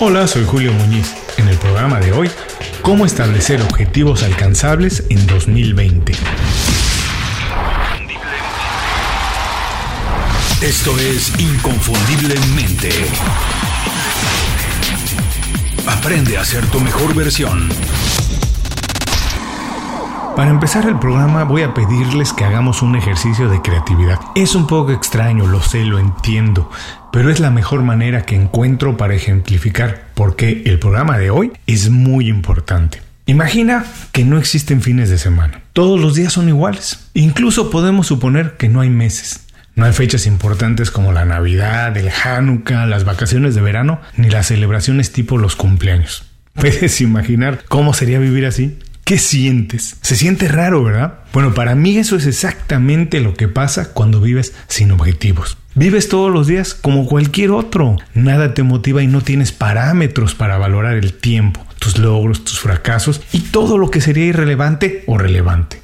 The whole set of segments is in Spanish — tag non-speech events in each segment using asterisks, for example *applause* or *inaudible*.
Hola, soy Julio Muñiz. En el programa de hoy, cómo establecer objetivos alcanzables en 2020. Esto es Inconfundiblemente. Aprende a ser tu mejor versión. Para empezar el programa voy a pedirles que hagamos un ejercicio de creatividad. Es un poco extraño, lo sé, lo entiendo, pero es la mejor manera que encuentro para ejemplificar por qué el programa de hoy es muy importante. Imagina que no existen fines de semana. Todos los días son iguales. Incluso podemos suponer que no hay meses. No hay fechas importantes como la Navidad, el Hanukkah, las vacaciones de verano, ni las celebraciones tipo los cumpleaños. *laughs* ¿Puedes imaginar cómo sería vivir así? ¿Qué sientes? Se siente raro, ¿verdad? Bueno, para mí eso es exactamente lo que pasa cuando vives sin objetivos. Vives todos los días como cualquier otro. Nada te motiva y no tienes parámetros para valorar el tiempo, tus logros, tus fracasos y todo lo que sería irrelevante o relevante.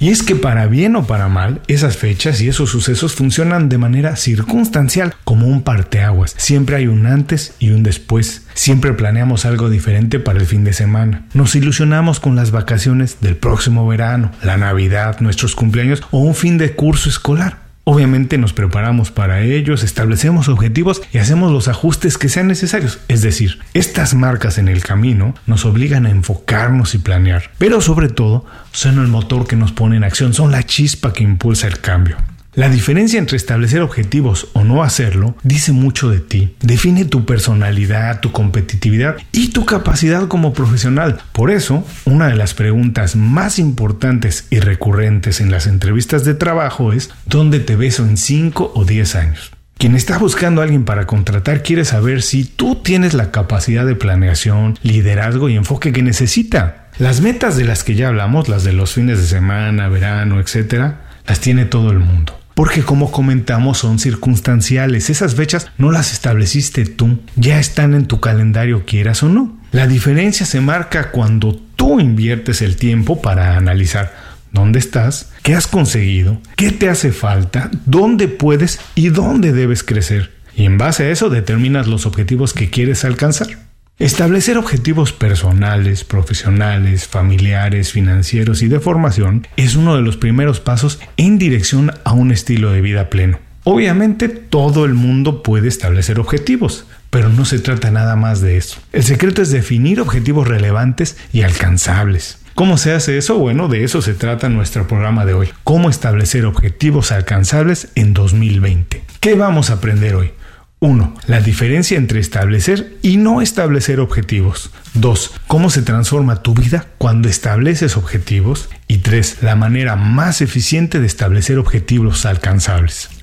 Y es que para bien o para mal, esas fechas y esos sucesos funcionan de manera circunstancial, como un parteaguas. Siempre hay un antes y un después. Siempre planeamos algo diferente para el fin de semana. Nos ilusionamos con las vacaciones del próximo verano, la Navidad, nuestros cumpleaños o un fin de curso escolar. Obviamente nos preparamos para ellos, establecemos objetivos y hacemos los ajustes que sean necesarios. Es decir, estas marcas en el camino nos obligan a enfocarnos y planear. Pero sobre todo, son el motor que nos pone en acción, son la chispa que impulsa el cambio. La diferencia entre establecer objetivos o no hacerlo dice mucho de ti, define tu personalidad, tu competitividad y tu capacidad como profesional. Por eso, una de las preguntas más importantes y recurrentes en las entrevistas de trabajo es ¿dónde te ves en 5 o 10 años? Quien está buscando a alguien para contratar quiere saber si tú tienes la capacidad de planeación, liderazgo y enfoque que necesita. Las metas de las que ya hablamos, las de los fines de semana, verano, etcétera, las tiene todo el mundo porque como comentamos son circunstanciales. Esas fechas no las estableciste tú, ya están en tu calendario quieras o no. La diferencia se marca cuando tú inviertes el tiempo para analizar dónde estás, qué has conseguido, qué te hace falta, dónde puedes y dónde debes crecer. Y en base a eso determinas los objetivos que quieres alcanzar. Establecer objetivos personales, profesionales, familiares, financieros y de formación es uno de los primeros pasos en dirección a un estilo de vida pleno. Obviamente todo el mundo puede establecer objetivos, pero no se trata nada más de eso. El secreto es definir objetivos relevantes y alcanzables. ¿Cómo se hace eso? Bueno, de eso se trata nuestro programa de hoy. Cómo establecer objetivos alcanzables en 2020. ¿Qué vamos a aprender hoy? 1. La diferencia entre establecer y no establecer objetivos. 2. Cómo se transforma tu vida cuando estableces objetivos. Y 3. La manera más eficiente de establecer objetivos alcanzables.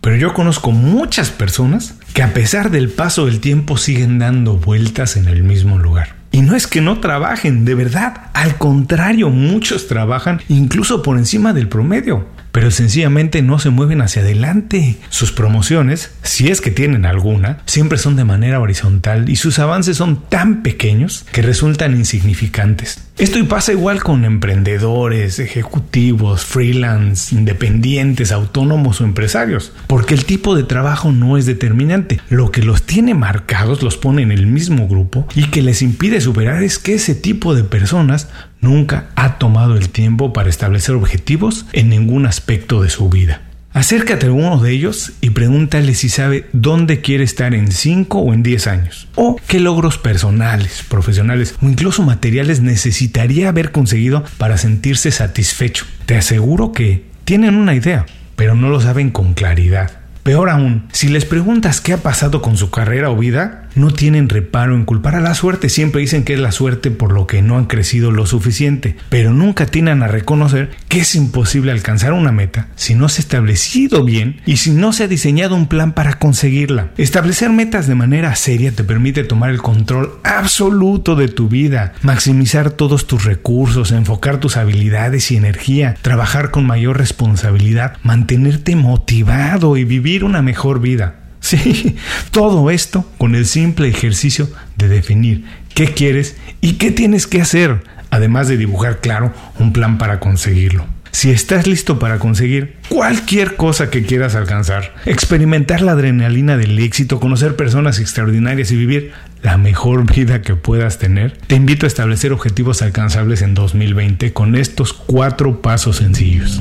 pero yo conozco muchas personas que a pesar del paso del tiempo siguen dando vueltas en el mismo lugar. Y no es que no trabajen, de verdad, al contrario, muchos trabajan incluso por encima del promedio pero sencillamente no se mueven hacia adelante. Sus promociones, si es que tienen alguna, siempre son de manera horizontal y sus avances son tan pequeños que resultan insignificantes. Esto pasa igual con emprendedores, ejecutivos, freelance, independientes, autónomos o empresarios, porque el tipo de trabajo no es determinante. Lo que los tiene marcados los pone en el mismo grupo y que les impide superar es que ese tipo de personas nunca ha tomado el tiempo para establecer objetivos en ningún aspecto de su vida. Acércate a alguno de ellos y pregúntale si sabe dónde quiere estar en 5 o en 10 años, o qué logros personales, profesionales o incluso materiales necesitaría haber conseguido para sentirse satisfecho. Te aseguro que tienen una idea, pero no lo saben con claridad. Peor aún, si les preguntas qué ha pasado con su carrera o vida, no tienen reparo en culpar a la suerte. Siempre dicen que es la suerte por lo que no han crecido lo suficiente, pero nunca tienen a reconocer que es imposible alcanzar una meta si no se ha establecido bien y si no se ha diseñado un plan para conseguirla. Establecer metas de manera seria te permite tomar el control absoluto de tu vida, maximizar todos tus recursos, enfocar tus habilidades y energía, trabajar con mayor responsabilidad, mantenerte motivado y vivir una mejor vida. Sí, *laughs* todo esto con el simple ejercicio de definir qué quieres y qué tienes que hacer, además de dibujar claro un plan para conseguirlo. Si estás listo para conseguir cualquier cosa que quieras alcanzar, experimentar la adrenalina del éxito, conocer personas extraordinarias y vivir la mejor vida que puedas tener, te invito a establecer objetivos alcanzables en 2020 con estos cuatro pasos sencillos.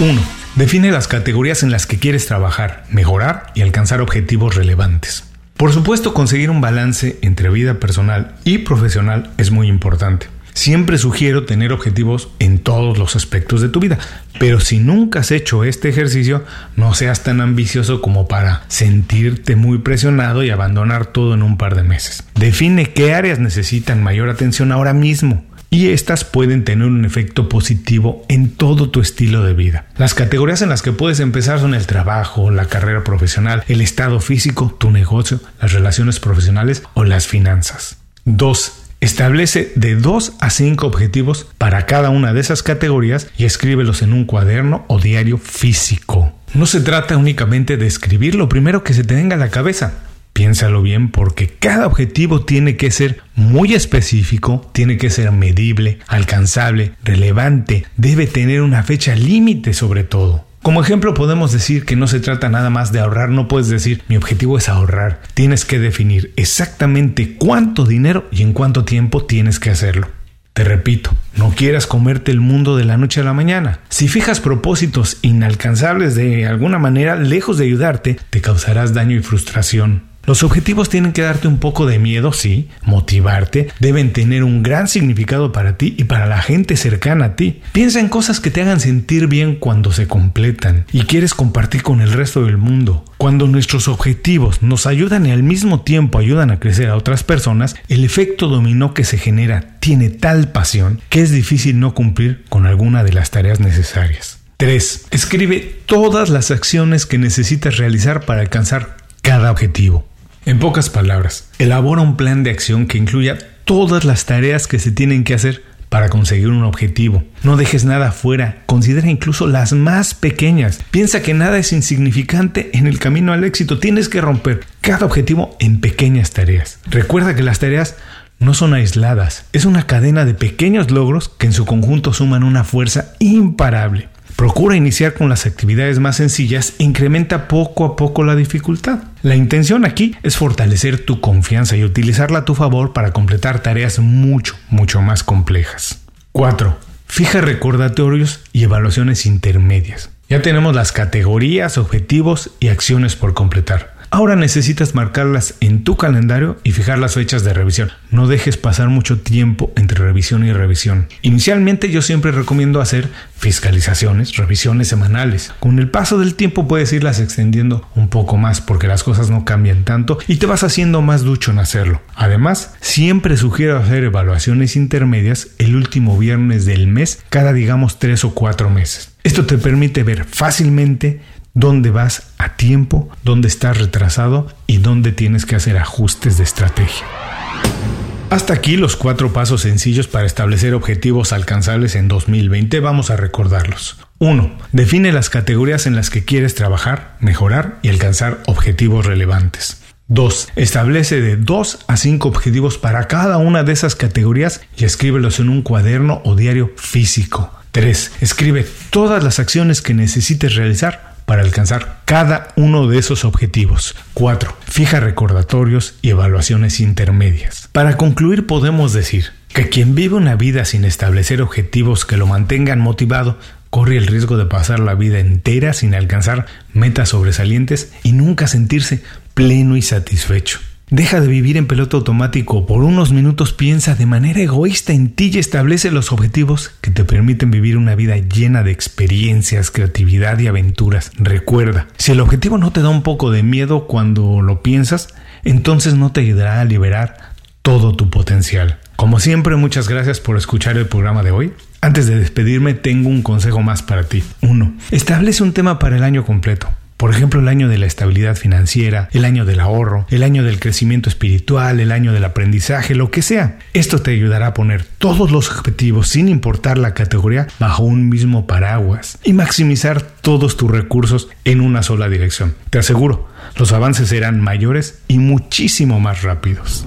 1 Define las categorías en las que quieres trabajar, mejorar y alcanzar objetivos relevantes. Por supuesto, conseguir un balance entre vida personal y profesional es muy importante. Siempre sugiero tener objetivos en todos los aspectos de tu vida, pero si nunca has hecho este ejercicio, no seas tan ambicioso como para sentirte muy presionado y abandonar todo en un par de meses. Define qué áreas necesitan mayor atención ahora mismo y estas pueden tener un efecto positivo en todo tu estilo de vida. Las categorías en las que puedes empezar son el trabajo, la carrera profesional, el estado físico, tu negocio, las relaciones profesionales o las finanzas. 2. Establece de 2 a 5 objetivos para cada una de esas categorías y escríbelos en un cuaderno o diario físico. No se trata únicamente de escribir lo primero que se te venga a la cabeza. Piénsalo bien porque cada objetivo tiene que ser muy específico, tiene que ser medible, alcanzable, relevante, debe tener una fecha límite sobre todo. Como ejemplo podemos decir que no se trata nada más de ahorrar, no puedes decir mi objetivo es ahorrar, tienes que definir exactamente cuánto dinero y en cuánto tiempo tienes que hacerlo. Te repito, no quieras comerte el mundo de la noche a la mañana. Si fijas propósitos inalcanzables de alguna manera, lejos de ayudarte, te causarás daño y frustración. Los objetivos tienen que darte un poco de miedo, sí, motivarte, deben tener un gran significado para ti y para la gente cercana a ti. Piensa en cosas que te hagan sentir bien cuando se completan y quieres compartir con el resto del mundo. Cuando nuestros objetivos nos ayudan y al mismo tiempo ayudan a crecer a otras personas, el efecto dominó que se genera tiene tal pasión que es difícil no cumplir con alguna de las tareas necesarias. 3. Escribe todas las acciones que necesitas realizar para alcanzar cada objetivo. En pocas palabras, elabora un plan de acción que incluya todas las tareas que se tienen que hacer para conseguir un objetivo. No dejes nada fuera, considera incluso las más pequeñas. Piensa que nada es insignificante en el camino al éxito. Tienes que romper cada objetivo en pequeñas tareas. Recuerda que las tareas no son aisladas, es una cadena de pequeños logros que en su conjunto suman una fuerza imparable. Procura iniciar con las actividades más sencillas e incrementa poco a poco la dificultad. La intención aquí es fortalecer tu confianza y utilizarla a tu favor para completar tareas mucho, mucho más complejas. 4. Fija recordatorios y evaluaciones intermedias. Ya tenemos las categorías, objetivos y acciones por completar. Ahora necesitas marcarlas en tu calendario y fijar las fechas de revisión. No dejes pasar mucho tiempo entre revisión y revisión. Inicialmente yo siempre recomiendo hacer fiscalizaciones, revisiones semanales. Con el paso del tiempo puedes irlas extendiendo un poco más porque las cosas no cambian tanto y te vas haciendo más ducho en hacerlo. Además, siempre sugiero hacer evaluaciones intermedias el último viernes del mes cada digamos tres o cuatro meses. Esto te permite ver fácilmente dónde vas a tiempo, dónde estás retrasado y dónde tienes que hacer ajustes de estrategia. Hasta aquí los cuatro pasos sencillos para establecer objetivos alcanzables en 2020. Vamos a recordarlos. 1. Define las categorías en las que quieres trabajar, mejorar y alcanzar objetivos relevantes. 2. Establece de 2 a 5 objetivos para cada una de esas categorías y escríbelos en un cuaderno o diario físico. 3. Escribe todas las acciones que necesites realizar para alcanzar cada uno de esos objetivos. 4. Fija recordatorios y evaluaciones intermedias. Para concluir podemos decir que quien vive una vida sin establecer objetivos que lo mantengan motivado corre el riesgo de pasar la vida entera sin alcanzar metas sobresalientes y nunca sentirse pleno y satisfecho. Deja de vivir en piloto automático. Por unos minutos piensa de manera egoísta en ti y establece los objetivos que te permiten vivir una vida llena de experiencias, creatividad y aventuras. Recuerda, si el objetivo no te da un poco de miedo cuando lo piensas, entonces no te ayudará a liberar todo tu potencial. Como siempre, muchas gracias por escuchar el programa de hoy. Antes de despedirme, tengo un consejo más para ti. 1. Establece un tema para el año completo. Por ejemplo, el año de la estabilidad financiera, el año del ahorro, el año del crecimiento espiritual, el año del aprendizaje, lo que sea. Esto te ayudará a poner todos los objetivos, sin importar la categoría, bajo un mismo paraguas y maximizar todos tus recursos en una sola dirección. Te aseguro, los avances serán mayores y muchísimo más rápidos.